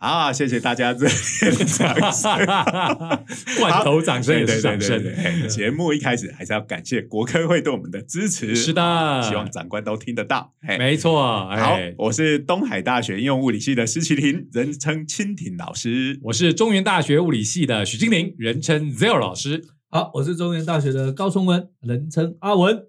啊！谢谢大家热烈的掌声，罐头掌声也对对是掌声。节目一开始还是要感谢国科会对我们的支持，是的希望长官都听得到。嘿没错，好哎，，我是东海大学应用物理系的施启林，人称蜻蜓老师。我是中原大学物理系的许金玲，人称 Zero 老师。好，我是中原大学的高崇文，人称阿文。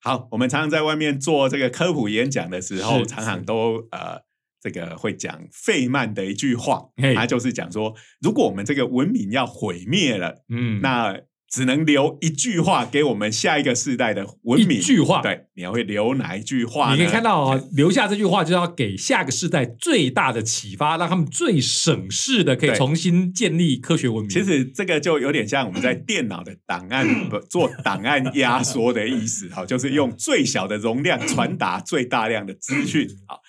好，我们常常在外面做这个科普演讲的时候，常常都呃。这个会讲费曼的一句话，他就是讲说，如果我们这个文明要毁灭了，嗯，那只能留一句话给我们下一个世代的文明。一句话对，你要会留哪一句话呢？你可以看到哦，留下这句话，就要给下个世代最大的启发，让他们最省事的可以重新建立科学文明。其实这个就有点像我们在电脑的档案 不做档案压缩的意思，哈，就是用最小的容量传达最大量的资讯。好，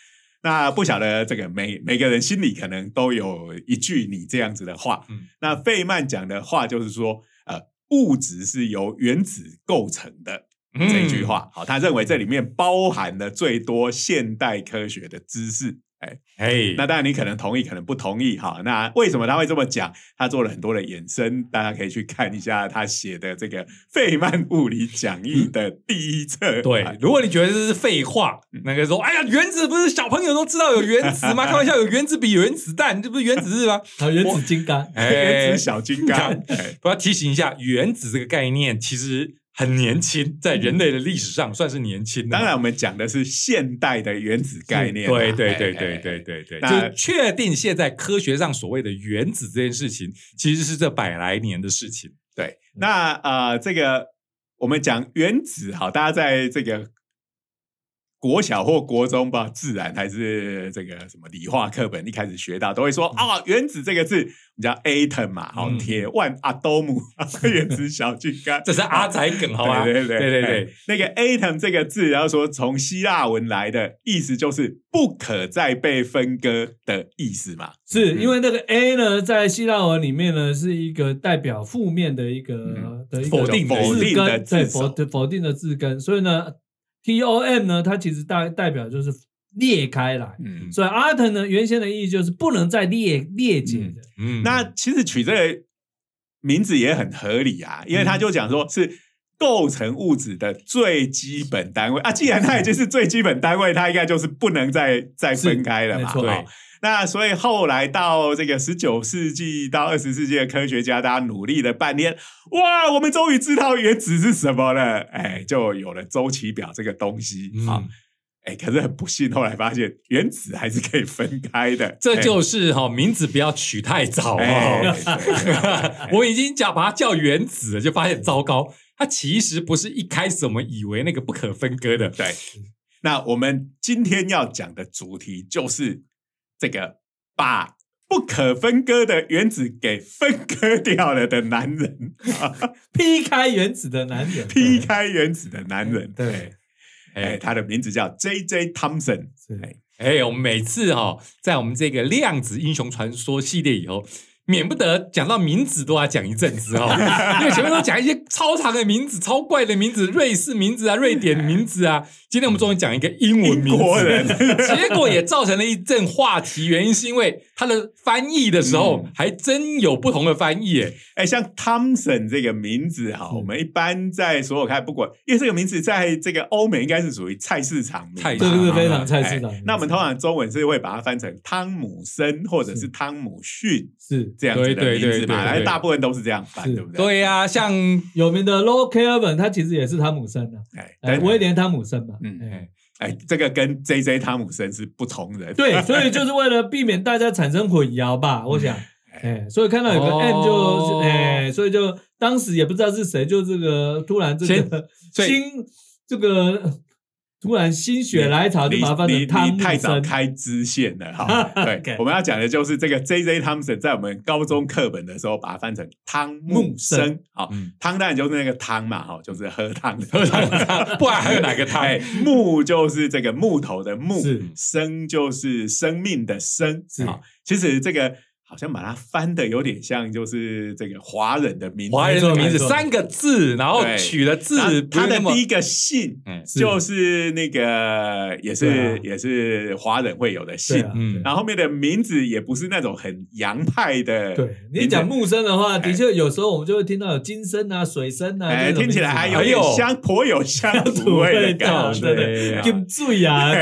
那不晓得这个每每个人心里可能都有一句你这样子的话。嗯那费曼讲的话就是说，呃，物质是由原子构成的。嗯这一句话，好，他认为这里面包含了最多现代科学的知识。哎，哎，那当然，你可能同意，可能不同意哈。那为什么他会这么讲？他做了很多的衍生，大家可以去看一下他写的这个《费曼物理讲义》的第一册。对啊，如果你觉得这是废话，那个说，哎呀，原子不是小朋友都知道有原子吗？开玩笑，有原子笔、有原子弹，这不是原子日吗？还有原子金刚，哎 原子小金刚我要提醒一下，原子这个概念其实很年轻，在人类的历史上算是年轻的。当然，我们讲的是现代的原子概念啊。对对哎对对哎对对对，那就确定现在科学上所谓的原子这件事情，其实是这百来年的事情。对。那呃，这个我们讲原子，好，大家在这个国小或国中吧，自然还是这个什么理化课本一开始学到，都会说啊，原子这个字，我们叫 atom 嘛，好，嗯。铁腕阿多姆，原子小金刚，这是阿仔梗，好吧？对对对对对哎那个 atom 这个字，然后说从希腊文来的意思就是不可再被分割的意思嘛。是因为那个 A 呢，在希腊文里面呢，是一个代表负面的一个嗯。的一个否定的否字定的根，对字首否否定的字根，所以呢，T O M 呢，它其实代代表就是裂开来。嗯，所以 atom 呢，原先的意义就是不能再裂裂解的。嗯那其实取这个名字也很合理啊，因为他就讲说是构成物质的最基本单位啊。既然它已经是最基本单位，它应该就是不能再再分开了嘛。没错哦那所以后来到这个十九世纪到二十世纪的科学家，大家努力了半天，哇，我们终于知道原子是什么了，哎，就有了周期表这个东西啊。嗯哎，可是很不幸，后来发现原子还是可以分开的。这哎就是哈、名字不要取太早哎哦。我已经叫把它叫原子了，就发现糟糕，它其实不是一开始我们以为那个不可分割的。对，那我们今天要讲的主题就是这个把不可分割的原子给分割掉了的男人，劈开原子的男人，劈开原子的男人。对对，哎，哎他的名字叫 J J Thompson。是哎哎，我们每次哈、在我们这个量子英雄传说系列以后，免不得讲到名字都要讲一阵子哦，因为前面都讲一些超长的名字、超怪的名字，瑞士名字啊、瑞典名字啊。今天我们终于讲一个英文名字，人结果也造成了一阵话题。原因是因为它的翻译的时候，嗯还真有不同的翻译。哎，哎，像 Thompson 这个名字哈，我们一般在所有看，不管因为这个名字在这个欧美应该是属于菜市场名嘛，菜市这个是非常哎菜市场。那我们通常中文是会把它翻成汤姆森或者是汤姆逊是这样子的对对名字嘛，对对对。哎大部分都是这样翻，是对不对？对呀、像有名的 Low Kelvin，他其实也是汤姆森的，哎，哎，对。威廉汤姆森嘛。嗯哎。哎，这个跟 J J 汤姆森是不同人。对，所以就是为了避免大家产生混淆吧，我想，哎，所以看到有个哦。M 就，哎，所以就当时也不知道是谁，就这个突然这先个所以心这个突然心血来潮，就你把它翻你你太早森。开支线了哈。对我们要讲的就是这个 J J Thompson 在我们高中课本的时候，把它翻成汤木木生生。好嗯，汤当然就是那个汤嘛，哈，就是喝汤的 喝汤汤，不然还有哪个汤？哎，木就是这个木头的木，生就是生命的生。是好，其实这个好像把它翻的有点像，就是这个华人的名字，华人的名字三个字，然后取的字他的第一个姓嗯就是那个也是、也是华人会有的姓，嗯。然后后面的名字也不是那种很洋派的，对你讲木生的话，的确有时候我们就会听到有金生啊、水生啊，听起来还有点香，颇有乡土味的感觉，对对金醉啊，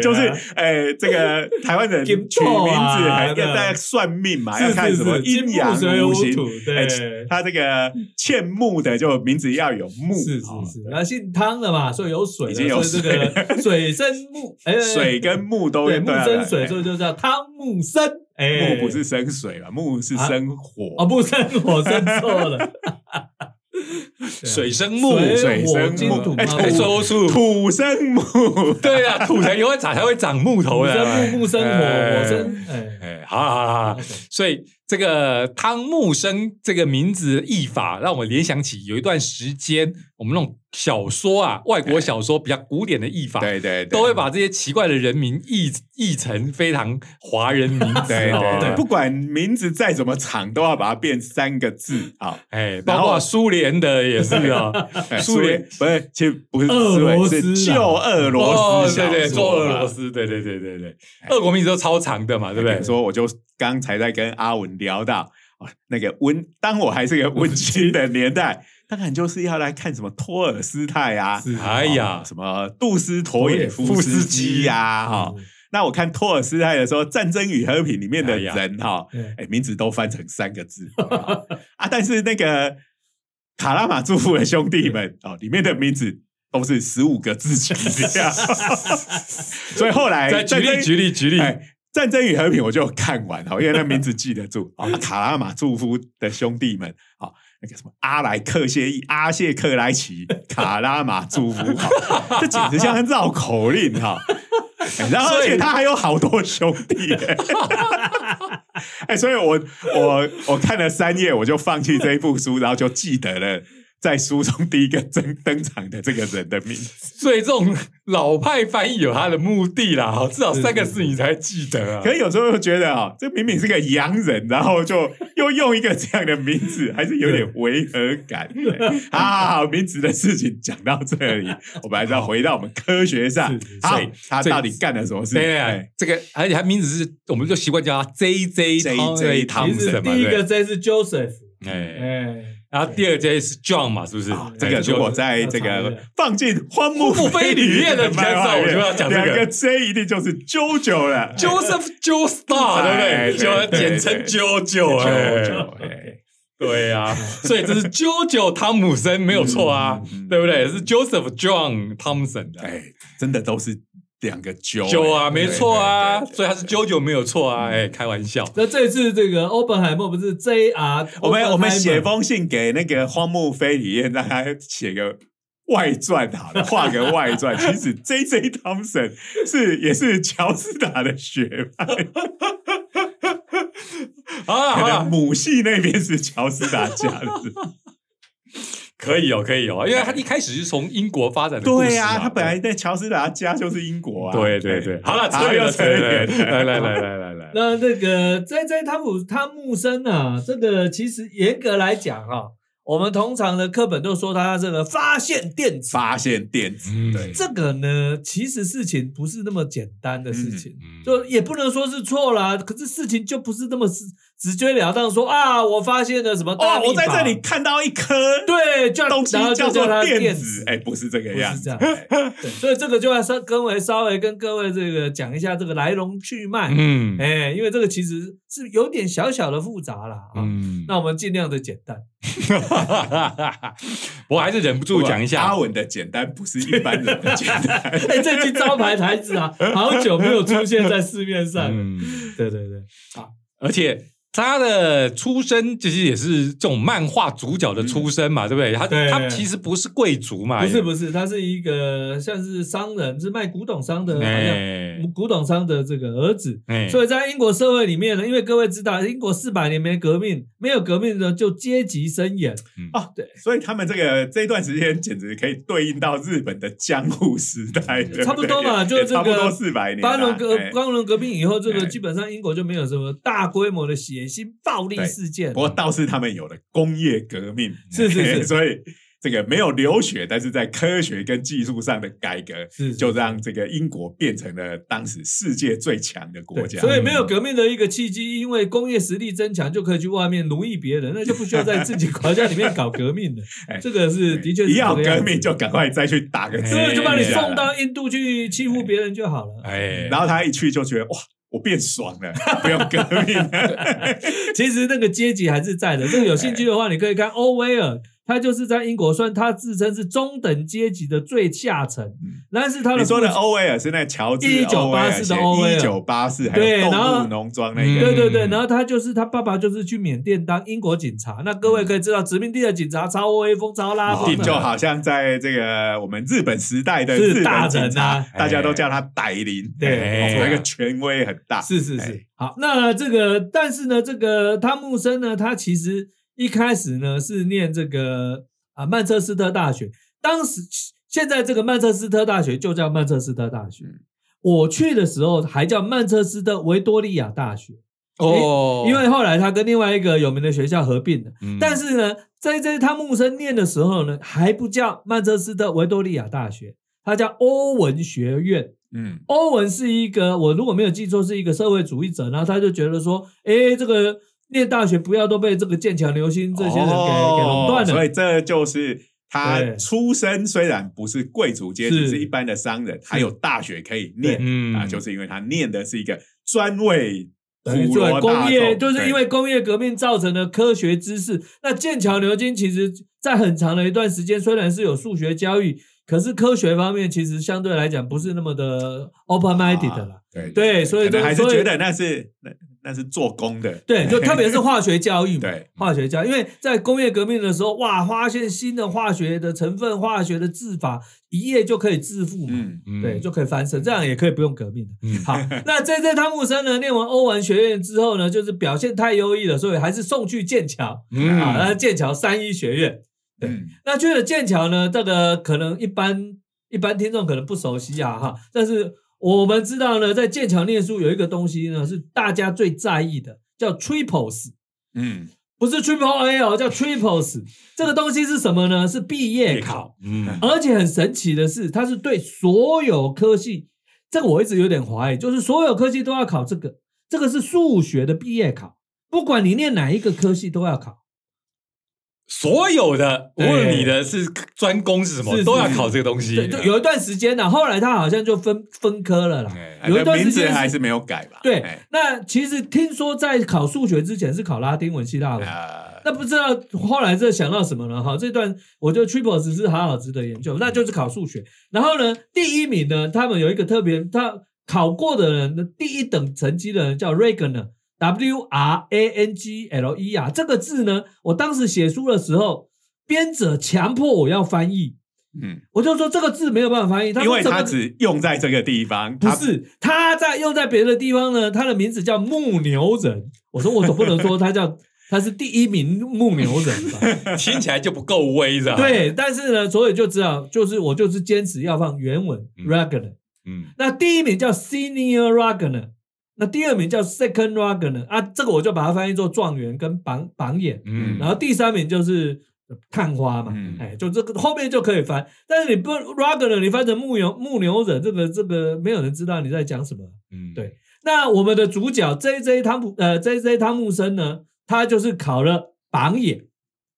就是哎，这个台湾人取名字还要大家算命嘛，要看什么阴阳五行。对，他这个欠木的就名字要有木，是是哦是，然后姓汤的嘛，所以有水的，已经有这个 水生木，哎，水跟木都对木生水，哎。所以就叫汤木生，哎，木不是生水嘛，木是啊？生火。哦，木生火生错了，水生木，水生木。哎金土嘛，哎说出土生木，对啊，土才会长，才会长木头土的。生木，木生火，哎。火生，哎，哎，好好好所以这个汤木生这个名字译法，让我联想起有一段时间，我们那种小说啊，外国小说比较古典的译法，对对，都会把这些奇怪的人名译译成非常华人名字不管名字再怎么长，都要把它变三个字啊。哎，包括苏联的也是啊，哎苏苏联联不是，其实不是俄罗斯旧俄罗哦，斯小对对，说做俄罗斯，对对对对对，俄国名字都超长的嘛，对不对？说我就刚才在跟阿文聊到。哦那个温，当我还是个温馨的年代，当然就是要来看什么托尔斯泰啊，哎呀。哦什么杜斯妥也夫斯基呀，哈、嗯。那我看托尔斯泰的时候，《战争与和平》里面的人哈，对。哎、名字都翻成三个字 啊，但是那个卡拉马祝夫的兄弟们哦，里面的名字都是十五个字起跳，所以后来再举例举例举例，哎，战争与和平我就看完哈，因为那名字记得住啊。卡拉马祝夫的兄弟们啊，那个什么阿莱克谢伊、阿谢克莱奇、卡拉马祝夫，哈这简直像绕口令哈。哎然后，而且他还有好多兄弟，哎，所以我我我看了三页，我就放弃这一部书，然后就记得了在书中第一个登登场的这个人的名字。所以这种老派翻译有他的目的啦，哈，至少三个字你才记得啊可。是有时候又觉得啊，这明明是个洋人，然后就又用一个这样的名字，还是有点违和感。好 好好，名字的事情讲到这里，我们还是要回到我们科学上是是。好所以，他到底干了什么事？对这个而且他名字是，我们就习惯叫他 J J JJ 汤姆森嘛，其实第一个对 J 是 Joseph，哎，哎，然后第二 J 是 John 嘛，是不是啊？这个哎如果在这个放进荒木飞吕彦的漫画里面介绍我就要讲这个两个 J 一定就是 JoJo 了 Joseph Joestar 哎对不对？就简称 JoJo 哎。JoJo，哎对呀、所以这是 JoJo 汤姆森没有错啊，对不对？是 Joseph John Thompson 的。哎，真的都是两个 Jo 九啊，哎没错啊所以他是九九没有错啊，哎，开玩笑。那这次这个欧本海默不是 J R，我们我们写封信给那个荒木飞里彦，让他写个外传好了，画个外传。其实 J J Thompson 是也是乔斯达的学派，好了好可能了，母系那边是乔斯达家的。可以哦，可以哦，因为他一开始是从英国发展的故事嘛对啊，他本来在乔斯达家就是英国啊。对对对，好了，扯远了，扯来来来来来来，那那个在在汤姆汤姆森啊，这个其实严格来讲哈、我们通常的课本都说他这个发现电子，发现电子，嗯。对，这个呢，其实事情不是那么简单的事情，嗯就也不能说是错啦，可是事情就不是那么直直截了当说啊，我发现了什么大哦，我在这里看到一颗对，叫东西叫做它电子，哎，不是这个样子，不是这样哎 对，所以这个就要稍跟为稍微跟各位这个讲一下这个来龙去脉，嗯。哎，因为这个其实是有点小小的复杂啦啊。嗯，那我们尽量的简单，我还是忍不住讲一下。阿，文的简单不是一般人的简单。哎，这句招牌台词啊，好久没有出现在市面上了。嗯，对对对，而且他的出身其实也是这种漫画主角的出身嘛，对不对？他对他其实不是贵族嘛，不是不是，他是一个像是商人，是卖古董商的，好像哎古董商的这个儿子。哎，所以在英国社会里面呢，因为各位知道，英国四百年没革命，没有革命呢就阶级森严。哦，对，所以他们这个这一段时间简直可以对应到日本的江户时代，对对差不多嘛就这个也差不多四百年啦。八伦革哎八伦革命以后，这个哎基本上英国就没有什么大规模的血腥暴力事件。不过倒是他们有了工业革命，是是是 所以这个没有流血，但是在科学跟技术上的改革，是就让这个英国变成了当时世界最强的国，家。所以没有革命的一个契机，因为工业实力增强就可以去外面奴役别人，那就不需要在自己国家里面搞革命了 哎。这个是的确是一要革命就赶快再去打个哎字，所以就把你哎送到印度去欺负别人就好了。哎，然后他一去就觉得哇，我变爽了，不用革命 了。其实那个阶级还是在的。如果有兴趣的话，你可以看欧威尔，他就是在英国算他自称是中等阶级的最下层，但是他的嗯你说的欧威尔是那乔治1984的欧威尔一九八四，还有动物农庄那嗯个，对对对，然后他就是他爸爸就是去缅甸当英国警察。那各位可以知道，殖民地的警察超威风、超拉风，就好像在这个我们日本时代的大本警察人啊，大家都叫他歹灵，对哎那个权威很大。是是是。哎，好，那这个，但是呢，这个汤姆森呢，他其实一开始呢是念这个啊曼彻斯特大学，当时现在这个曼彻斯特大学就叫曼彻斯特大学，嗯。我去的时候还叫曼彻斯特维多利亚大学，哦，因为后来他跟另外一个有名的学校合并了。嗯。但是呢，在这汤姆森念的时候呢，还不叫曼彻斯特维多利亚大学，他叫欧文学院。嗯，欧文是一个，我如果没有记错，是一个社会主义者，然后他就觉得说，诶，这个念大学不要都被这个剑桥流星这些人给、哦给垄断了。所以这就是他出身虽然不是贵族阶级，是是一般的商人，还有大学可以念嗯啊，就是因为他念的是一个专为工业，就是因为工业革命造成的科学知识。那剑桥牛津其实在很长的一段时间，虽然是有数学教育，可是科学方面其实相对来讲不是那么的 open minded。对所以还是觉得那是那那是做工的，对，就 特别是化学教育嘛，对化学教育，因为在工业革命的时候，哇，发现新的化学的成分、化学的制法，一夜就可以致富嘛，嗯嗯对，就可以翻身，这样也可以不用革命的。嗯好，那这这汤姆森呢，念完欧文学院之后呢，就是表现太优异了，所以还是送去剑桥、嗯啊，那剑桥三一学院。对嗯那去了剑桥呢，这个可能一般一般听众可能不熟悉啊哈，但是我们知道呢，在剑桥念书有一个东西呢是大家最在意的，叫 triples，嗯，不是 triple A 哦，叫 triples。这个东西是什么呢？是毕业考，嗯而且很神奇的是，它是对所有科系，这个我一直有点怀疑，就是所有科系都要考这个，这个是数学的毕业考，不管你念哪一个科系都要考。所有的，无对论你的是专攻是什么，都要考这个东西。有一段时间呢、后来他好像就分分科了啦。哎有一段时间还是没有改吧？对哎，那其实听说在考数学之前是考拉丁文、希腊文，呃，那不知道后来这想到什么了哈？这段我觉得 Triples 是好好值得研究，那就是考数学。然后呢，第一名呢，他们有一个特别，他考过的人的第一等成绩的人叫 Reganer，W R A N G L E R 这个字呢，我当时写书的时候，编者强迫我要翻译，嗯，我就说这个字没有办法翻译，他因为说怎么它只用在这个地方，不是，他在用在别的地方呢，他的名字叫牧牛人。我说我总不能说他叫 他是第一名牧牛人吧？听起来就不够威，是吧？，对，但是呢，所以就知道，就是我就是坚持要放原文嗯 Ragnar。嗯那第一名叫 Senior Ragnar，那第二名叫 Second Ragnar 啊，这个我就把它翻译做状元跟榜榜眼。嗯，然后第三名就是探花嘛，嗯。哎，就这个后面就可以翻。但是你不 Ragnar，你翻成牧牛牧牛人，这个这个没有人知道你在讲什么。嗯。对。那我们的主角 J J 汤姆呃 J J 汤姆森呢，他就是考了榜眼。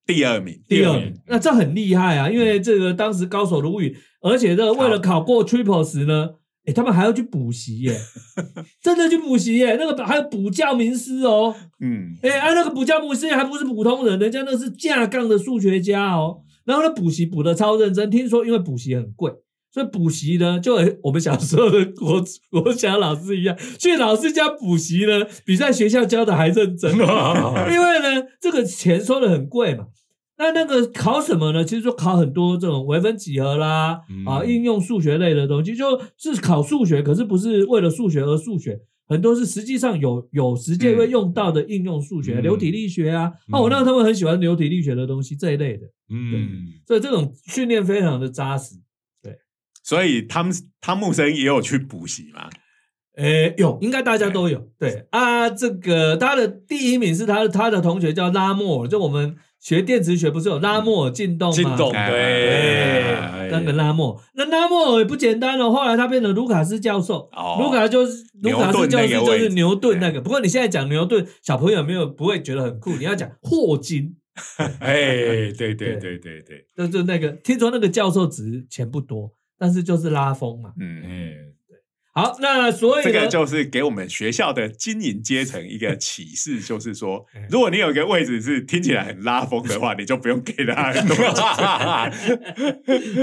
第二名，第二名，那这很厉害啊，因为这个当时高手如云，而且这个为了考过 triple 时呢，哎，他们还要去补习耶，真的去补习耶，那个还有补教名师哦，嗯，哎，啊那个补教名师还不是普通人，人家那是架杠的数学家哦，然后呢补习补的超认真，听说因为补习很贵。所以补习呢，就和我们小时候的国国小老师一样，去老师家补习呢，比在学校教的还认真。因为呢，这个钱收的很贵嘛。那那个考什么呢？其实就考很多这种微分几何啦，嗯啊，应用数学类的东西，就是考数学，可是不是为了数学而数学，很多是实际上有有实际会用到的应用数学，嗯流体力学啊。嗯哦，我那他们很喜欢流体力学的东西这一类的，嗯，所以这种训练非常的扎实。对所以汤汤姆森也有去补习嘛？诶，有，应该大家都有。对啊，这个他的第一名是他的他的同学叫拉莫尔，就我们学电磁学不是有拉莫尔进动吗？进动哎对。哎，那个拉莫，那拉莫尔也不简单哦。后来他变成卢卡斯教授，哦。卢卡就是卢卡斯教授就是牛顿那个。不过你现在讲牛顿，小朋友没有不会觉得很酷，你要讲霍金，哎，对对对。对对，就就那个听说那个教授值钱不多，但是就是拉风嘛。嗯，哎，好，那所以呢这个就是给我们学校的经营阶层一个启示，就是说 哎，如果你有一个位置是听起来很拉风的话，你就不用给他很。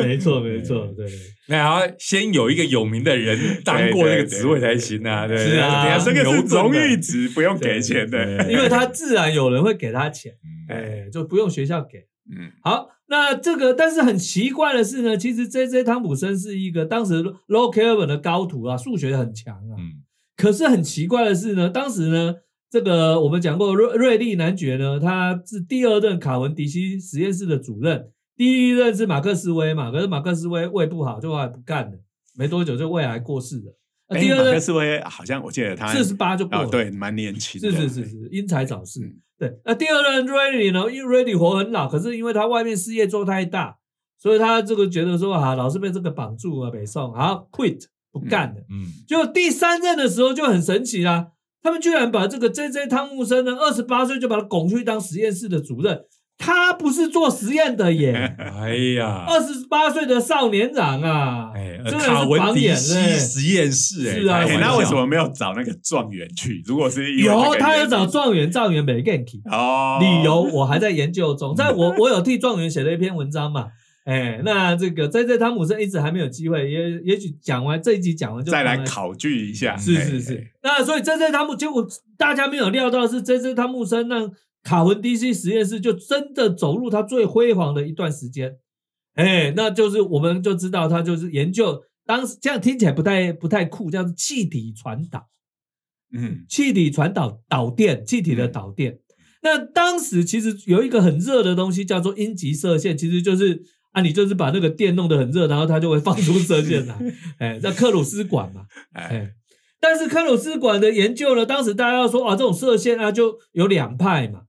没错没错，对。那还要先有一个有名的人当过那个职位才行啊，对，是啊人家这个是荣誉值，不用给钱的。因为他自然有人会给他钱，嗯哎，就不用学校给。嗯好，那这个但是很奇怪的是呢，其实 J J 汤普森是一个当时 Low Kelvin 的高徒啊，数学很强啊。嗯可是很奇怪的是呢，当时呢，这个我们讲过瑞瑞利男爵呢，他是第二任卡文迪西实验室的主任，第一任是马克思威嘛，可是马克思威胃不好，就后来不干了，没多久就胃癌过世了。那哎马克第二任思威好像我记得他四十八就过了，哦，对，蛮年轻的，是是是是，因材早逝。嗯对，那第二任 Ready 呢？因为 Ready 活很老，可是因为他外面事业做太大，所以他这个觉得说啊，老是被这个绑住啊，北宋好 quit 不干了。嗯结果第三任的时候就很神奇啦，他们居然把这个 J J 汤姆森呢，二十八岁就把他拱去当实验室的主任。他不是做实验的耶，哎呀，二十八岁的少年长啊，哎，真的是榜眼迪西嘞。实验室，哎是啊那为什么没有找那个状元去？如果是有，他有找状元，状元没 get 哦，理由我还在研究中，在我 我有替状元写了一篇文章嘛，哎，那这个在这汤姆森一直还没有机会，也也许讲完这一集讲完就再来考据一下，是哎是。是，那所以这这汤姆结果大家没有料到是这这汤姆森让卡文 DC 实验室就真的走入他最辉煌的一段时间，哎，那就是我们就知道他就是研究当时这样听起来不太不太酷，叫做气体传导。嗯气体传导导电，气体的导电。那当时其实有一个很热的东西叫做阴极射线，其实就是啊，你就是把那个电弄得很热，然后它就会放出射线来，哎，叫克鲁斯管嘛，哎，哎。但是克鲁斯管的研究呢，当时大家要说啊，这种射线啊就有两派嘛。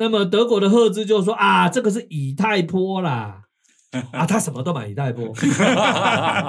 那么德国的赫兹就说啊，这个是以太波啦，啊，他什么都买以太波。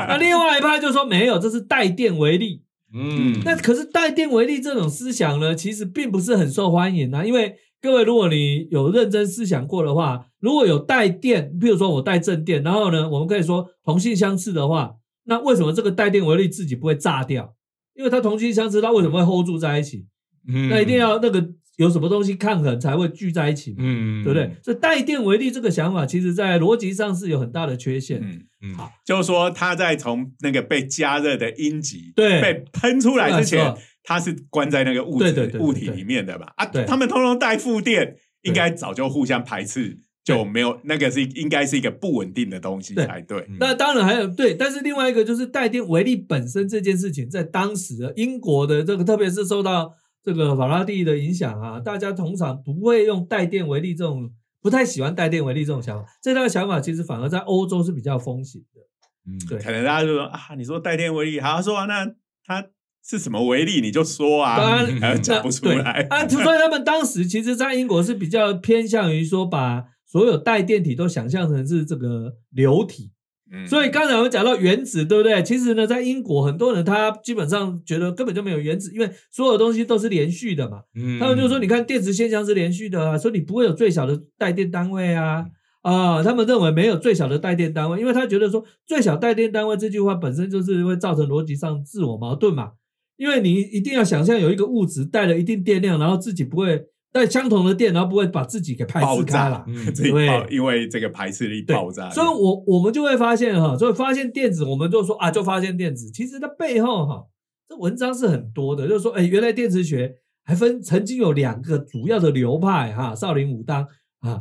那另外一派就说没有，这是带电为例。嗯，那可是带电为例这种思想呢，其实并不是很受欢迎啊。因为各位，如果你有认真思想过的话，如果有带电，譬如说我带正电，然后呢，我们可以说同性相斥的话，那为什么这个带电为例自己不会炸掉？因为它同性相斥，它为什么会 hold 住在一起？嗯那一定要那个有什么东西抗衡才会聚在一起嘛，嗯，对不对？？所以带电为例这个想法，其实在逻辑上是有很大的缺陷。嗯，嗯，好就是说它在从那个被加热的阴极对被喷出来之前它是关在那个物对对对对质物体里面的嘛？啊，对他们通通带负电，对应该早就互相排斥，就没有那个是应该是一个不稳定的东西才对。嗯那当然还有对，但是另外一个就是带电为例本身这件事情，在当时的英国的这个，特别是受到这个法拉第的影响啊，大家通常不会用带电为例这种，不太喜欢带电为例这种想法。这套想法其实反而在欧洲是比较风行的。嗯对可能大家就说啊，你说带电为例，好说啊，那它是什么为例，你就说啊，当然呃讲不出对来。啊，所以他们当时其实，在英国是比较偏向于说，把所有带电体都想象成是这个流体。嗯所以刚才我们讲到原子，对不对？其实呢，在英国很多人他基本上觉得根本就没有原子，因为所有东西都是连续的嘛。嗯他们就说，你看电磁现象是连续的啊，所以你不会有最小的带电单位啊。啊、他们认为没有最小的带电单位，因为他觉得说最小带电单位这句话本身就是会造成逻辑上自我矛盾嘛。因为你一定要想象有一个物质带了一定电量，然后自己不会带相同的电，然后不会把自己给排斥开了。嗯自己对爆，因为这个排斥力爆炸，所以我我们就会发现哈，所以发现电子，我们就说啊，就发现电子，其实它背后哈，这文章是很多的，就是说，哎，原来电磁学还分曾经有两个主要的流派哈，少林武当啊，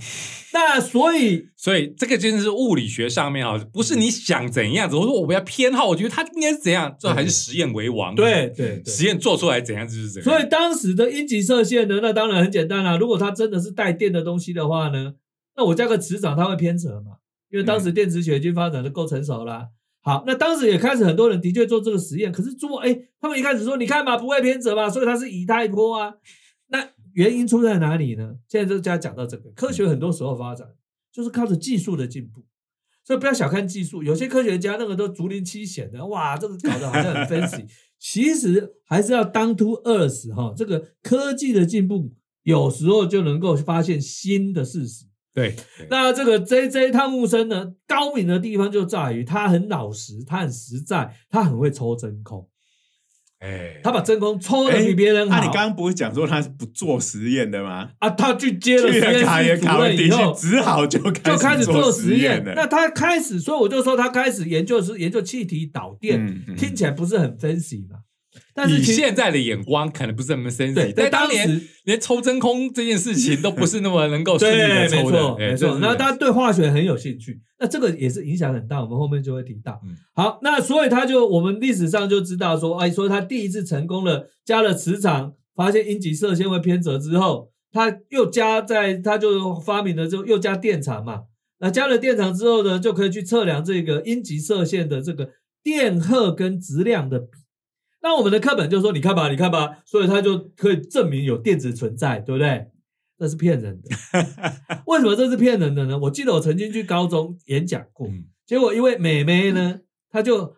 那所以 所以这个真的是物理学上面啊，不是你想怎样子，我说我要偏好，我觉得它应该是怎样，这还是实验为王。对对对实验做出来怎样就是怎样。所以当时的阴极射线呢，那当然很简单啦、如果它真的是带电的东西的话呢，那我加个磁场，它会偏折嘛？因为当时电磁学已经发展的够成熟啦。好，那当时也开始很多人的确做这个实验，可是做哎，他们一开始说你看嘛，不会偏折嘛，所以它是以太波啊。那原因出在哪里呢？现在就家讲到这个，科学很多时候发展就是靠着技术的进步。所以不要小看技术，有些科学家那个都竹林七贤的，哇，这个搞得好像很 fancy，其实还是要当 to earth 哈，这个科技的进步有时候就能够发现新的事实。对，那这个 J J 汤姆森呢，高明的地方就在于他很老实，他很实在，他很会抽真空，哎，他把真空抽的比别人好。那你刚刚不是讲说他是不做实验的吗？啊，他去接了实验也卡文迪任以后，只好就就开开始做做实验。了。那他开始，所以我就说他开始研究是研究气体导电，嗯嗯听起来不是很 fancy 嘛？但是以现在的眼光，可能不是那么 sensitive，对在当年连抽真空这件事情都不是那么能够顺利，的没抽的，没错。那他他对化学很有兴趣，那这个也是影响很大，我们后面就会提到嗯。好，那所以他就我们历史上就知道说，哎，说他第一次成功了，加了磁场，发现阴极射线会偏折之后，他又加在，他就发明了之后又加电场嘛。那加了电场之后呢，就可以去测量这个阴极射线的这个电荷跟质量的比。那我们的课本就说，你看吧，你看吧，所以他就可以证明有电子存在，对不对？那是骗人的。为什么这是骗人的呢？我记得我曾经去高中演讲过，嗯结果一位美眉呢，她就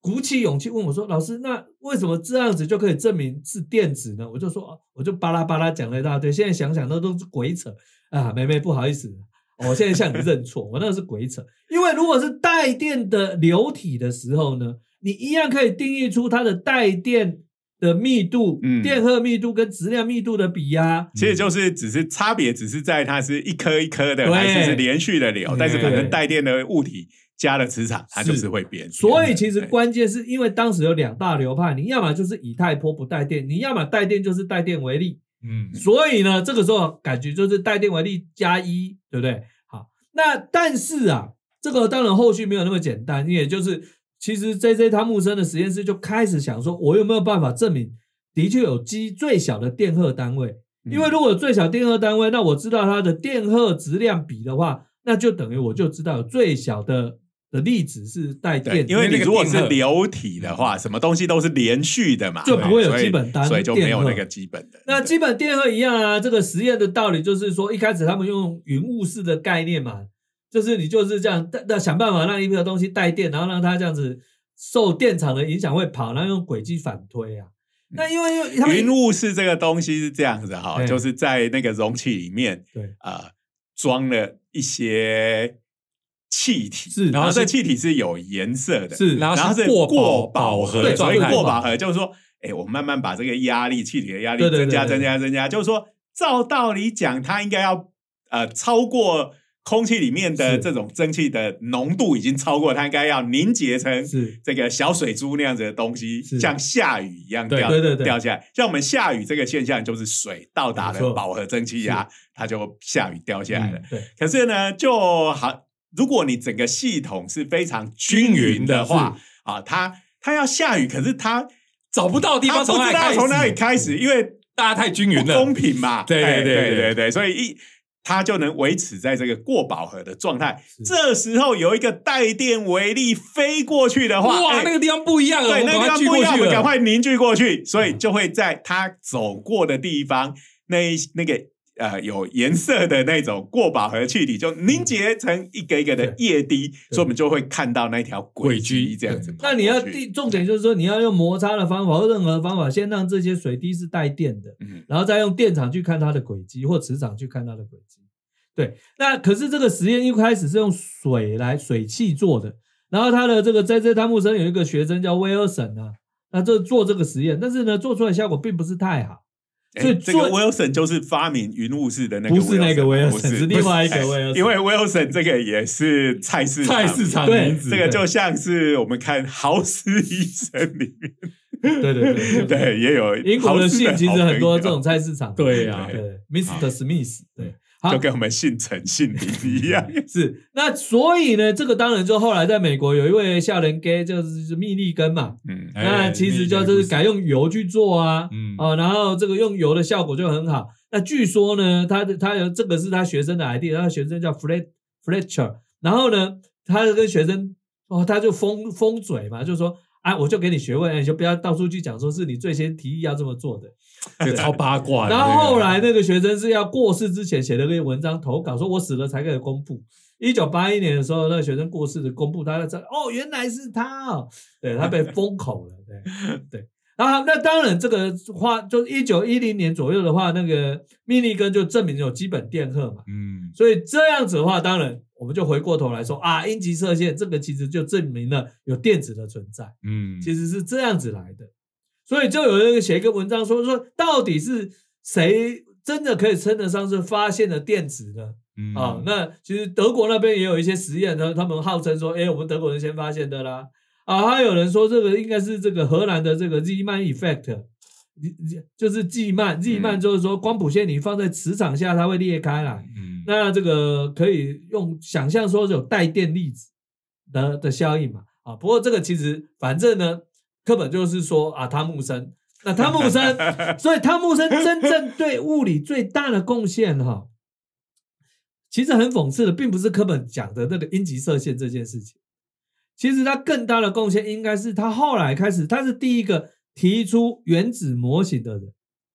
鼓起勇气问我说：“老师，那为什么这样子就可以证明是电子呢？”我就说，哦我就巴拉巴拉讲了一大堆。现在想想，那都是鬼扯啊！妹妹，不好意思，我现在向你认错，我那个是鬼扯。因为如果是带电的流体的时候呢，你一样可以定义出它的带电的密度、嗯。电荷密度跟质量密度的比呀、其实就是只是差别，只是在它是一颗一颗的，对。还是是连续的流，但是可能带电的物体加了磁场，它就是会变。所以其实对。关键是因为当时有两大流派，你要么就是以太波不带电，你要么带电就是带电为例。嗯。所以呢，这个时候感觉就是带电为例加一，对不对？好，那但是啊，这个当然后续没有那么简单，也就是其实 J J 汤姆森的实验室就开始想说，我有没有办法证明的确有基最小的电荷单位？因为如果有最小电荷单位，那我知道它的电荷质量比的话，那就等于我就知道有最小的的粒子是带对，电，因为你如果是流体的话，什么东西都是连续的嘛，就不会有基本单所以就没有那个基本的。那基本电荷一样啊，这个实验的道理就是说，一开始他们用云雾式的概念嘛，就是你就是这样，那想办法让一个东西带电，然后让它这样子受电场的影响会跑，然后用轨迹反推啊。那因为他们云雾是这个东西是这样子哈，对就是在那个容器里面，对呃，装了一些气体，是然后这气体是有颜色的，是然后是过过饱饱和，对所以过饱和就是说，哎，我们慢慢把这个压力，气体的压力增加、增加、增加，就是说，照道理讲，它应该要呃超过空气里面的是。这种蒸汽的浓度已经超过，它应该要凝结成是。这个小水珠那样子的东西，像下雨一样掉对对对。掉下来。像我们下雨这个现象，就是水到达了饱和蒸汽压，它就下雨掉下来了。对。可是呢，就好，如果你整个系统是非常均匀的话，啊，它它要下雨，可是它找不到地它不知方从哪里开始，道从哪里开始，因为大家太均匀不了，公平嘛。对对对。对对，所以一。它就能维持在这个过饱和的状态。这时候有一个带电微粒飞过去的话，哇，哎那个地方不一样了，对，那个地方不一样，了，我们赶快凝聚过去，所以就会在它走过的地方，那那个呃有颜色的那种过饱和气体就凝结成一个一个的液滴，所以我们就会看到那条轨迹这样子。那你要第重点就是说，你要用摩擦的方法或任何方法，先让这些水滴是带电的，嗯然后再用电场去看它的轨迹，或磁场去看它的轨迹。对，那可是这个实验一开始是用水来水汽做的，然后他的这个在这汤姆森有一个学生叫威尔森啊，那这做这个实验，但是呢做出来效果并不是太好。所以哎这个 Wilson 就是发明云雾式的那个不是那个 Wilson，是另外一个 Wilson，因为 Wilson 这个也是菜市菜市场对名字，这个就像是我们看《豪斯医生》里面，对对对对，也有英国的豪斯姓其实很多这种菜市场，对呀对，Mr. Smith，对，好就跟我们姓陈姓林一样。是。那所以呢，这个当然就后来在美国有一位笑人 gay 就是密利根嘛，嗯，哎那其实就是改用油去做啊，嗯。哦，然后这个用油的效果就很好。那据说呢，他的他有这个是他学生的 idea，他的学生叫 Fred Fletcher，然后呢，他就跟学生哦，他就封封嘴嘛，就说啊，我就给你学问，你就不要到处去讲说是你最先提议要这么做的。这超八卦。然后后来那个学生是要过世之前写了篇文章投稿，说我死了才可以公布。一九八一年的时候，那个学生过世的公布，大家知道哦，原来是他哦，对他被封口了，对对。然后那当然这个话，就一九一零年左右的话，那个密立根就证明有基本电荷嘛，嗯所以这样子的话，当然我们就回过头来说啊，阴极射线这个其实就证明了有电子的存在。嗯，其实是这样子来的，所以就有人写一个文章说说，到底是谁真的可以称得上是发现了电子呢？嗯啊，那其实德国那边也有一些实验，呢，他们号称说，哎，我们德国人先发现的啦。啊，还有人说这个应该是这个荷兰的这个 Zeeman effect，就是季曼，Z 曼就是说光谱线你放在磁场下它会裂开来，嗯那这个可以用想象说有带电粒子的的效应嘛？啊，不过这个其实反正呢，课本就是说啊，汤姆森，那汤姆森，所以汤姆森真正对物理最大的贡献哈，其实很讽刺的，并不是课本讲的那个阴极射线这件事情，其实他更大的贡献应该是他后来开始，他是第一个提出原子模型的人。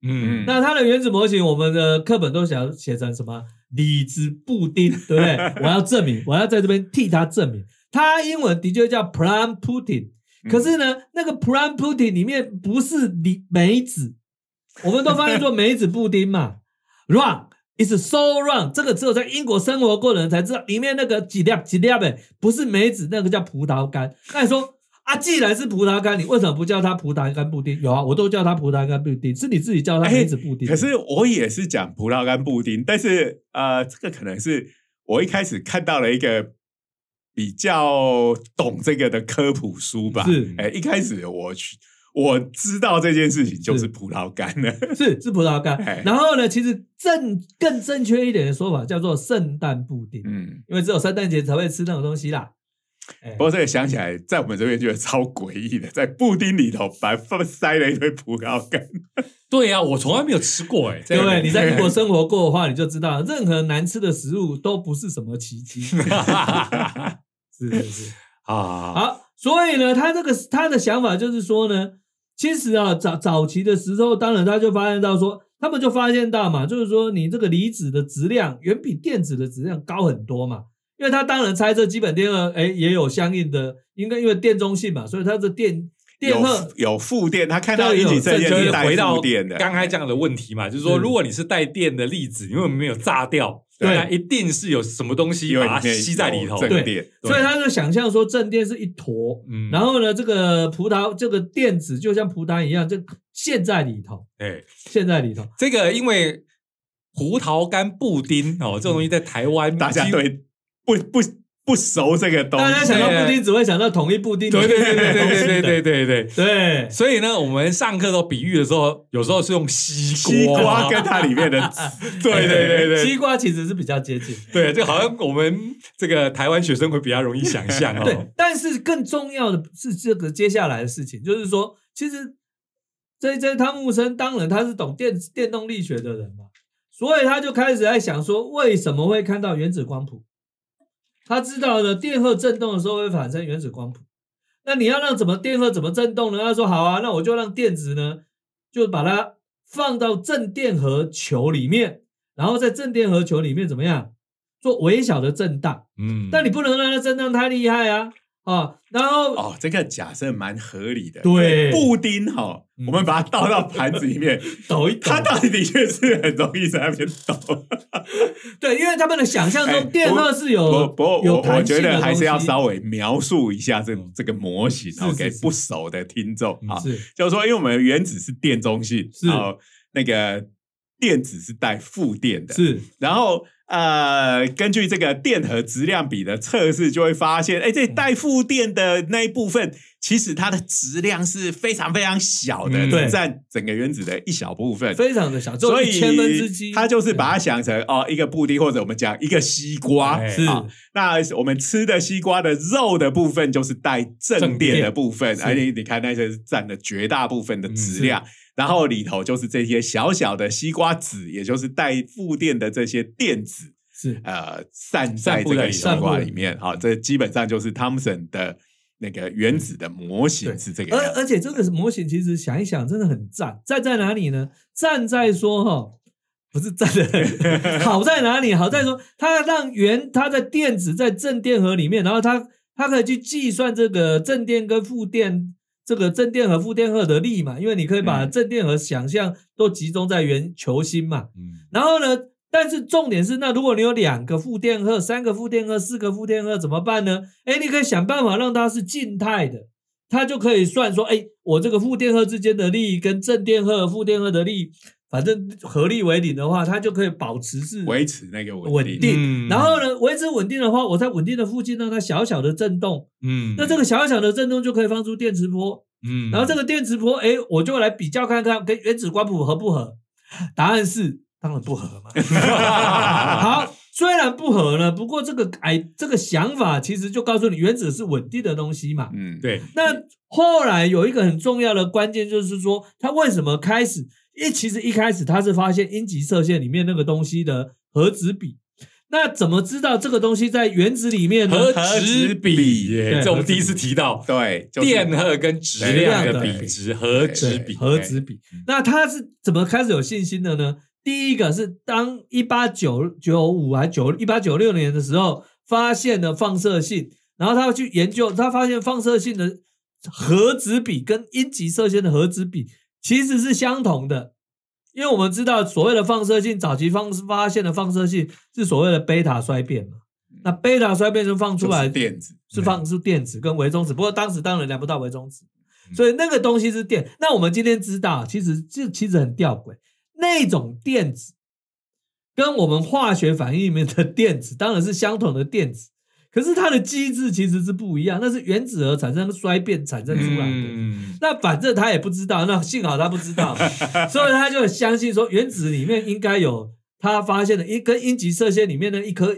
嗯。那他的原子模型，我们的课本都想写成什么？李子布丁，对不对？我要证明，我要在这边替他证明，他英文的确叫 plum pudding，可是呢，那个 plum pudding 里面不是李梅子，我们都翻译做梅子布丁嘛，wrong。It's so wrong，这个只有在英国生活过的人才知道，里面那个几粒几粒的不是梅子，那个叫葡萄干。那你说啊，既然是葡萄干，你为什么不叫它葡萄干布丁？有啊，我都叫它葡萄干布丁，是你自己叫它梅子布丁。可是我也是讲葡萄干布丁，但是呃，这个可能是我一开始看到了一个比较懂这个的科普书吧。是哎，一开始我去我知道这件事情就是是葡萄干了。是是葡萄干哎。然后呢，其实正更正确一点的说法叫做圣诞布丁，嗯，因为只有圣诞节才会吃那种东西啦。哎不过这个想起来，在我们这边觉得超诡异的，在布丁里头把放塞了一堆葡萄干。对呀，我从来没有吃过哎，这个各位，你在英国生活过的话，你就知道，任何难吃的食物都不是什么奇迹。是 是是。啊，好，所以呢，他这个他的想法就是说呢，其实啊，早早期的时候，当然他就发现到说，他们就发现到嘛，就是说你这个离子的质量远比电子的质量高很多嘛，因为他当然猜测基本电荷，哎，也有相应的，应该因为电中性嘛，所以它的电电荷有负电，他看到引起射线就是回到负电的。刚才这样的问题嘛，就是说，如果你是带电的粒子，因为没有炸掉，对。啊一定是有什么东西把它吸在里头。对。所以他就想象说正电是一坨，嗯。然后呢，这个葡萄这个电子就像葡萄一样，就陷在里头，哎，陷在里头。这个因为葡萄干布丁哦，这种东西在台湾大家对不不不熟这个东西，大家想到布丁，只会想到统一布丁。对对对对对对对对对对。所以呢，我们上课都比喻的时候，有时候是用西西瓜，跟它里面的对对对对西瓜其实是比较接近。对，就好像我们这个台湾学生会比较容易想象哦。对，但是更重要的是这个接下来的事情，就是说，其实这这汤姆森当然他是懂电电动力学的人嘛，所以他就开始在想说，为什么会看到原子光谱？他知道呢，电荷振动的时候会产生原子光谱。那你要让怎么电荷怎么振动呢？他说好啊，那我就让电子呢，就把它放到正电荷球里面，然后在正电荷球里面怎么样做微小的震荡。嗯，但你不能让它震荡太厉害啊啊！然后哦，这个假设蛮合理的。对布丁哈，嗯我们把它倒到盘子里面，抖一抖它，到底的确是很容易在那边抖。对，因为他们的想象哎中电荷是有不不我我觉得还是要稍微描述一下这种这个模型，是然后给不熟的听众啊，是就是说，因为我们原子是电中性，然后那个电子是带负电的，是然后呃，根据这个电荷质量比的测试，就会发现，哎，这带负电的那一部分，其实它的质量是非常非常小的，嗯对。占整个原子的一小部分。非常的小，所以一千分之几，它就是把它想成哦，一个布丁，或者我们讲一个西瓜。哎。是好那我们吃的西瓜的肉的部分，就是带正电的部分，是。而且你看那些是占了绝大部分的嗯质量。然后里头就是这些小小的西瓜籽，也就是带负电的这些电子，是呃，散在这个西瓜里面。好，这基本上就是汤姆森的那个原子的模型是这个。而而且这个模型其实想一想真的很赞，赞在哪里呢？赞在说哈，不是赞的 好在哪里？好在说它让原它的电子在正电荷里面，然后它它可以去计算这个正电跟负电。这个正电荷、负电荷的力嘛，因为你可以把嗯正电荷想象都集中在圆球心嘛，嗯然后呢，但是重点是，那如果你有两个负电荷、三个负电荷、四个负电荷怎么办呢？哎，你可以想办法让它是静态的，它就可以算说，哎，我这个负电荷之间的力跟正电荷、负电荷的力，反正合力为零的话，它就可以保持是维持那个稳定。稳定。嗯然后呢，维持稳定的话，我在稳定的附近让它小小的震动，嗯那这个小小的震动就可以放出电磁波。嗯然后这个电磁波，哎，我就来比较看看跟原子光谱合不合。答案是当然不合嘛。好，虽然不合呢，不过这个哎，这个想法其实就告诉你，原子是稳定的东西嘛。嗯，对，那后来有一个很重要的关键，就是说它为什么开始？因为其实一开始他是发现阴极射线里面那个东西的核子比。那怎么知道这个东西在原子里面呢？核核质质比比耶，对这我们第一次提到对，就是电荷跟质量的比值，核子比，核子比嗯。那他是怎么开始有信心的呢？第一个是当一八九九五还九一八九六年的时候，发现了放射性，然后他去研究，他发现放射性的核子比跟阴极射线的核子比其实是相同的。因为我们知道所谓的放射性，早期放发现的放射性是所谓的贝塔衰变嘛，那贝塔衰变就放出来就是电子，是放出电子跟微中子，不过当时当然量不到微中子，嗯。所以那个东西是电。那我们今天知道，其实这其实很吊诡，那种电子跟我们化学反应里面的电子当然是相同的电子，可是它的机制其实是不一样，那是原子核产生衰变产生出来的。嗯，那反正他也不知道，那幸好他不知道，所以他就相信说原子里面应该有他发现的一跟阴极射线里面的一颗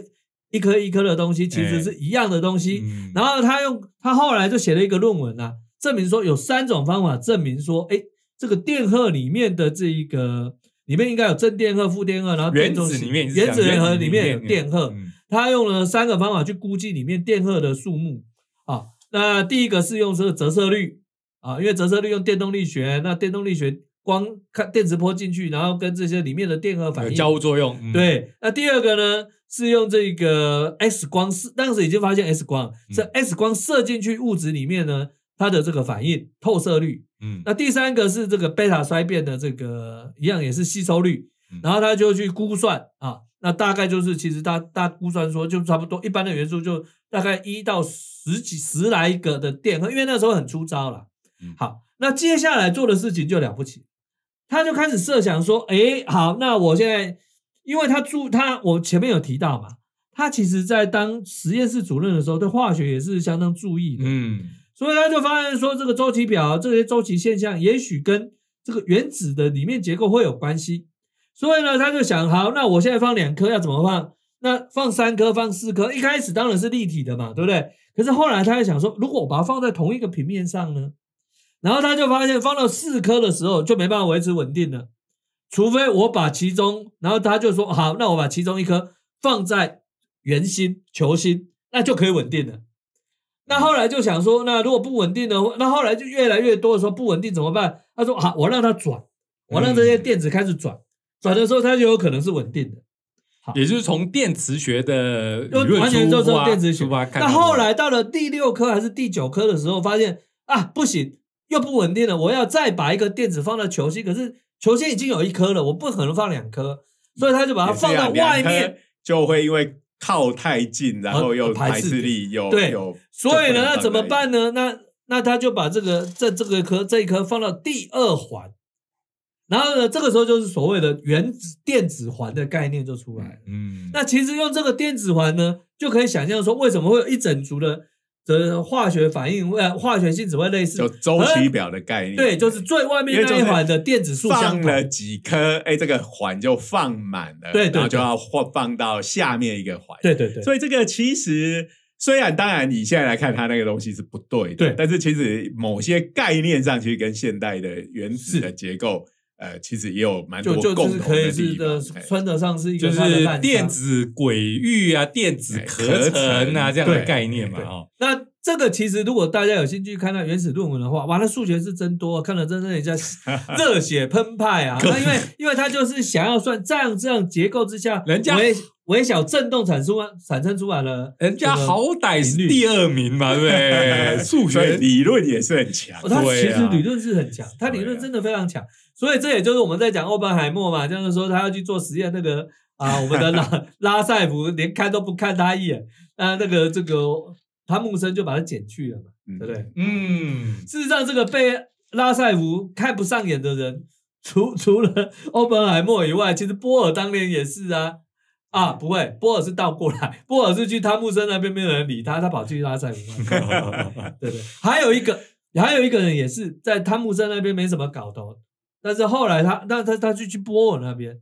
一颗一颗的东西，其实是一样的东西。嗯然后他用他后来就写了一个论文啊，证明说有三种方法证明说，哎，这个电荷里面的这一个里面应该有正电荷、负电荷，然后原中子里面原子核里面有电荷。嗯他用了三个方法去估计里面电荷的数目啊。那第一个是用这个折射率啊，因为折射率用电动力学，那电动力学光看电磁波进去，然后跟这些里面的电荷反有应交互作用，嗯，对，那第二个呢是用这个 X 光射，当时已经发现 X 光是嗯 X 光射进去物质里面呢，它的这个反应透射率。嗯，那第三个是这个贝塔衰变的这个一样也是吸收率嗯，然后他就去估算啊，那大概就是其实大大估算说就差不多一般的元素就大概一到十几十来个的电荷，因为那时候很粗糙了嗯。好，那接下来做的事情就了不起，他就开始设想说，诶，好，那我现在因为他注他我前面有提到嘛，他其实在当实验室主任的时候，对化学也是相当注意的。嗯所以他就发现说，这个周期表这些周期现象，也许跟这个原子的里面结构会有关系。所以呢，他就想，好，那我现在放两颗要怎么放？那放三颗，放四颗，一开始当然是立体的嘛，对不对？可是后来他又想说，如果我把它放在同一个平面上呢？然后他就发现，放到四颗的时候就没办法维持稳定了，除非我把其中，然后他就说，好，那我把其中一颗放在圆心、球心，那就可以稳定了。那后来就想说，那如果不稳定的话，那后来就越来越多的时候不稳定怎么办？他说好，我让它转，我让这些电子开始转，转的时候它就有可能是稳定的。也就是从电磁学的完全就是电磁学那。后来到了第六颗还是第九颗的时候，发现啊不行，又不稳定了，我要再把一个电子放到球心，可是球心已经有一颗了，我不可能放两颗，所以他就把它放到外面。就会因为靠太近，然后又呃排斥力又对，所以呢，那怎么办呢？那那他就把这个这这个颗这一颗放到第二环，然后呢，这个时候就是所谓的原子电子环的概念就出来了。嗯，那其实用这个电子环呢，就可以想象说，为什么会有一整组的的化学反应，呃，化学性质会类似就周期表的概念，对，就是最外面那一环的电子数相放了。几颗，哎，这个环就放满了，对对对。然后就要放放到下面一个环，对对对，所以这个其实虽然当然你现在来看它那个东西是不对的，对。但是其实某些概念上其实跟现代的原子的结构，呃，其实也有蛮多就就是可以共同的地是的，方。哎称得上是一个就是。电子轨域啊、电子哎合合成啊这样的概念嘛，哦，那这个其实如果大家有兴趣看到原始论文的话，哇，那数学是真多，看了真的人家 热血澎湃啊！那因为因为他就是想要算这样这样结构之下，人家微微小震动产出产生出来了，人家好歹是第二名嘛，对不对？数学理论也是很强。哦，他其实理论是很强，他理论真的非常强，所以这也就是我们在讲欧本海默嘛，就是说他要去做实验，那个啊，我们的拉拉塞夫连看都不看他一眼，那那个这个汤姆森就把他减去了嘛，嗯。对不对？嗯，事实上，这个被拉塞夫看不上眼的人，除除了欧本海默以外，其实波尔当年也是啊。啊，不会，波尔是倒过来，波尔是去汤姆森那边，没有人理他，他跑去拉塞夫那边。对对，还有一个，还有一个人也是在汤姆森那边没什么搞头，但是后来他，那他他就去波尔那边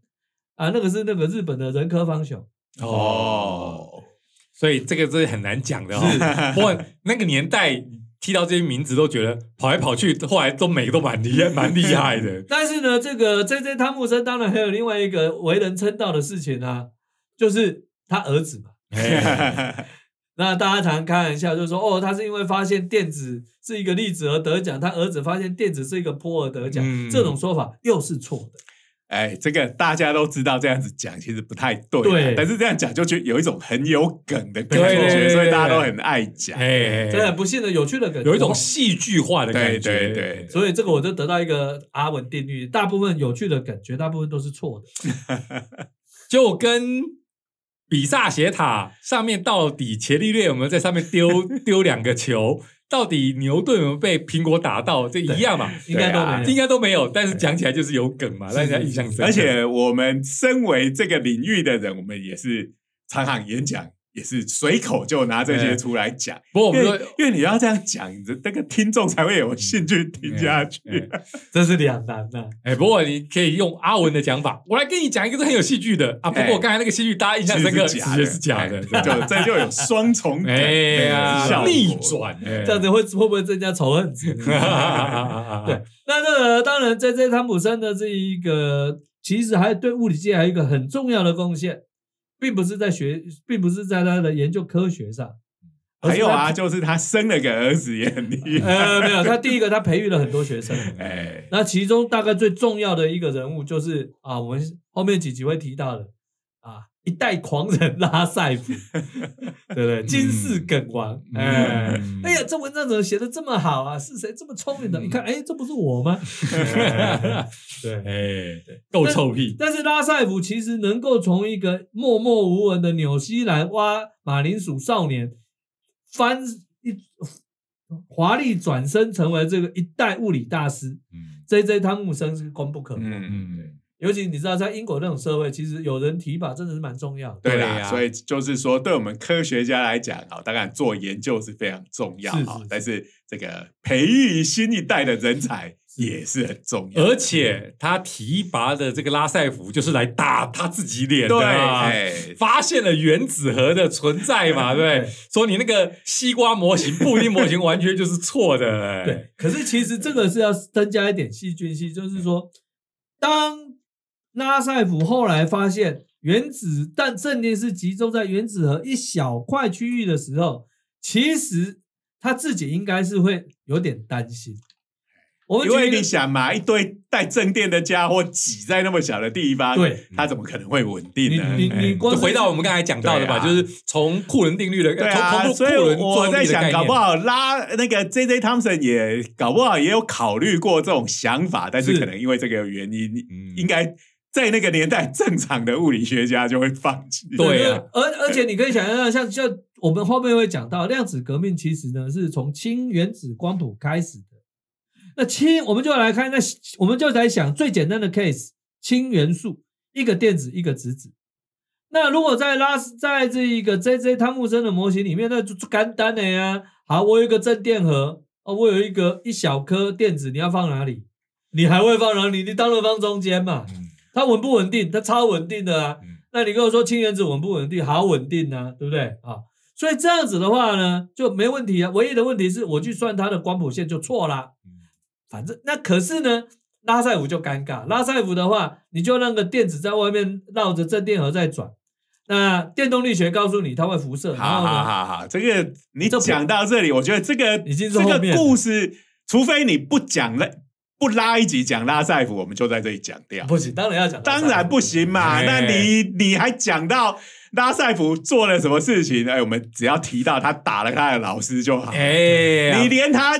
啊，那个是那个日本的人科方雄，哦，哦，所以这个是很难讲的哦。不过那个年代提到这些名字都觉得跑来跑去，后来都每个都蛮厉害，蛮厉害的。但是呢，这个 J J 汤姆森当然还有另外一个为人称道的事情啊，就是他儿子嘛。哎那大家常常开玩笑，就说哦，他是因为发现电子是一个粒子而得奖，他儿子发现电子是一个波而得奖，嗯这种说法又是错的。哎，这个大家都知道，这样子讲其实不太对啊，对但是这样讲就觉得有一种很有梗的感对对对觉，所以大家都很爱讲。哎，真的很不幸的有趣的梗，有一种戏剧化的感对觉。对对，所以这个我就得到一个阿文定律，大部分有趣的梗，绝大部分都是错的。就跟比萨斜塔上面到底伽利略有没有在上面丢 丢两个球，到底牛顿有没有被苹果打到，这一样嘛？应该都没有。应该都没有，但是讲起来就是有梗嘛，让人家印象深刻。而且我们身为这个领域的人，我们也是常常演讲，也是随口就拿这些出来讲。不过我们说，因为你要这样讲，那个听众才会有兴趣听下去。哎这是两难呐、哎，不过你可以用阿文的讲法，我来跟你讲一个是很有戏剧的啊。不过刚才那个戏剧大家印象深刻，其其实是假的，哎就这就有双重 梗哎呀逆转，哎这样子会会不会增加仇恨值？对，对那这个当然，在这汤普森的这一个，其实还对物理界还有一个很重要的贡献，并不是在学，并不是在他的研究科学上，还有啊，，就是他生了个儿子也很厉害。呃，没有，他第一个他培育了很多学生，哎，那其中大概最重要的一个人物就是啊，我们后面几集会提到的啊，一代狂人拉塞夫，对不对？金氏梗王，哎、嗯哎呀，这文章怎么写的这么好啊？是谁这么聪明的？嗯你看，哎，这不是我吗？对。哎，够臭屁，但是拉塞夫其实能够从一个默默无闻的纽西兰挖马铃薯少年，翻一华丽转身成为这个一代物理大师，嗯 J J 汤姆森是功不可没。嗯，嗯，尤其你知道，在英国那种社会，其实有人提拔真的是蛮重要的。对对啊啦，所以就是说，对我们科学家来讲啊，当然做研究是非常重要啊是是是，但是这个培育新一代的人才也是很重要。而且他提拔的这个拉塞夫就是来打他自己脸的对，发现了原子核的存在嘛，对不对对？说你那个西瓜模型、布丁模型完全就是错的，哎对，可是其实这个是要增加一点细菌性，就是说，当拉塞夫后来发现原子弹正电是集中在原子核一小块区域的时候，其实他自己应该是会有点担心。我们因为你想嘛，一堆带正电的家伙挤在那么小的地方，对，它怎么可能会稳定呢？你你哎你光回到我们刚才讲到的吧，啊。就是从库伦定律的，对啊，从所以我在想，搞不好拉那个 J J Thompson 也搞不好也有考虑过这种想法，但是是。可能因为这个原因，嗯。应该在那个年代，正常的物理学家就会放弃。对啊而而且你可以想象，像像我们后面会讲到，量子革命其实呢是从氢原子光谱开始的。那氢，我们就来看，那我们就来想最简单的 case，氢元素，一个电子，一个质子。那如果在拉在这一个 J J 汤姆森的模型里面，那就简单的呀。好，我有一个正电荷，哦，我有一个一小颗电子，你要放哪里？你还会放哪里？你当然放中间嘛。嗯它稳不稳定？它超稳定的啊。嗯那你跟我说氢原子稳不稳定？好稳定啊，对不对啊？所以这样子的话呢，就没问题啊。唯一的问题是我去算它的光谱线就错啦。嗯反正那可是呢，拉塞夫就尴尬。拉塞夫的话，你就让个电子在外面绕着正电荷在转。那电动力学告诉你它会辐射，好好，好好，这个你讲到这里，我觉得这个已经是这个故事，除非你不讲了，不拉一集讲拉塞夫，我们就在这里讲掉。不行，当然要讲。当然不行嘛，哎那你你还讲到拉塞夫做了什么事情？哎，我们只要提到他打了他的老师就好。哎，你连他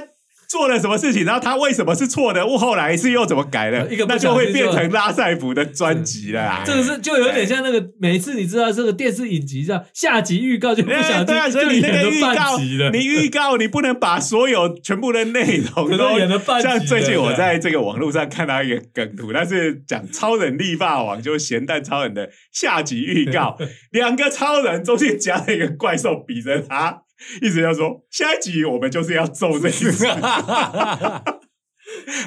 做了什么事情，然后他为什么是错的，后来是又怎么改的？一个，那就会变成拉塞夫的专辑了啊。这个是就有点像那个，每次你知道这个电视影集这样下集预告就不哎想对啊，所就以你那个预告，你预告你不能把所有全部的内容都演了半集像最近我在这个网络上看到一个梗图，那是讲超人力霸王，就是咸蛋超人的下集预告，两个超人中间夹了一个怪兽比着他，意思就是说下一集我们就是要揍这一只。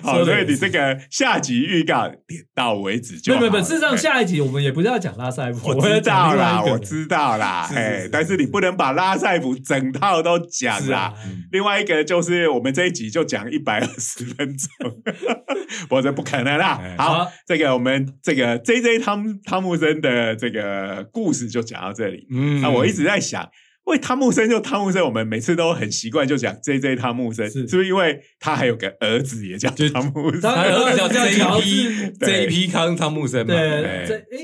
好，所以你这个下集预告点到为止就好。没有没有，事实上哎下一集我们也不是要讲拉塞夫，我知道啦，我知道啦，哎，但是你不能把拉塞夫整套都讲啦。另外一个就是我们这一集就讲一百二十分钟，我这不可能啦。好，这个我们这个 J J 汤汤姆森的这个故事就讲到这里。嗯。那我一直在想，为汤姆森就汤姆森，我们每次都很习惯就讲 J J 汤姆森，是。是不是因为他还有个儿子也叫汤姆森？他他儿子叫叫乔 JP 对。JP 康汤姆森嘛，对对。这哎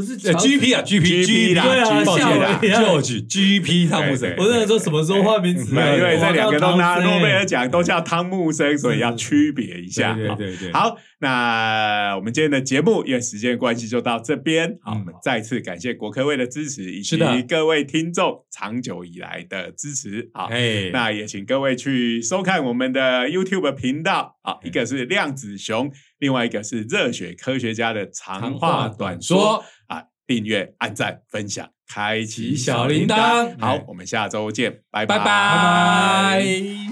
不是呃乔 GP 啊 GP GP 啦对啊抱歉吓我啦。一跳，George GP 汤姆森。对，我在说什么时候换名字了？没有因为这两个都拿诺贝尔奖，都叫汤姆森，所以要区别一下。对对好对对，好，那我们今天的节目因为时间关系就到这边。好，嗯。我们再次感谢国科会的支持，以及各位听众长久以来的支持。好，哎，那也请各位去收看我们的 YouTube 频道。好，一个是量子熊，另外一个是热血科学家的长话短说啊，订阅、按赞、分享、开启小铃铛。好哎，我们下周见，拜拜。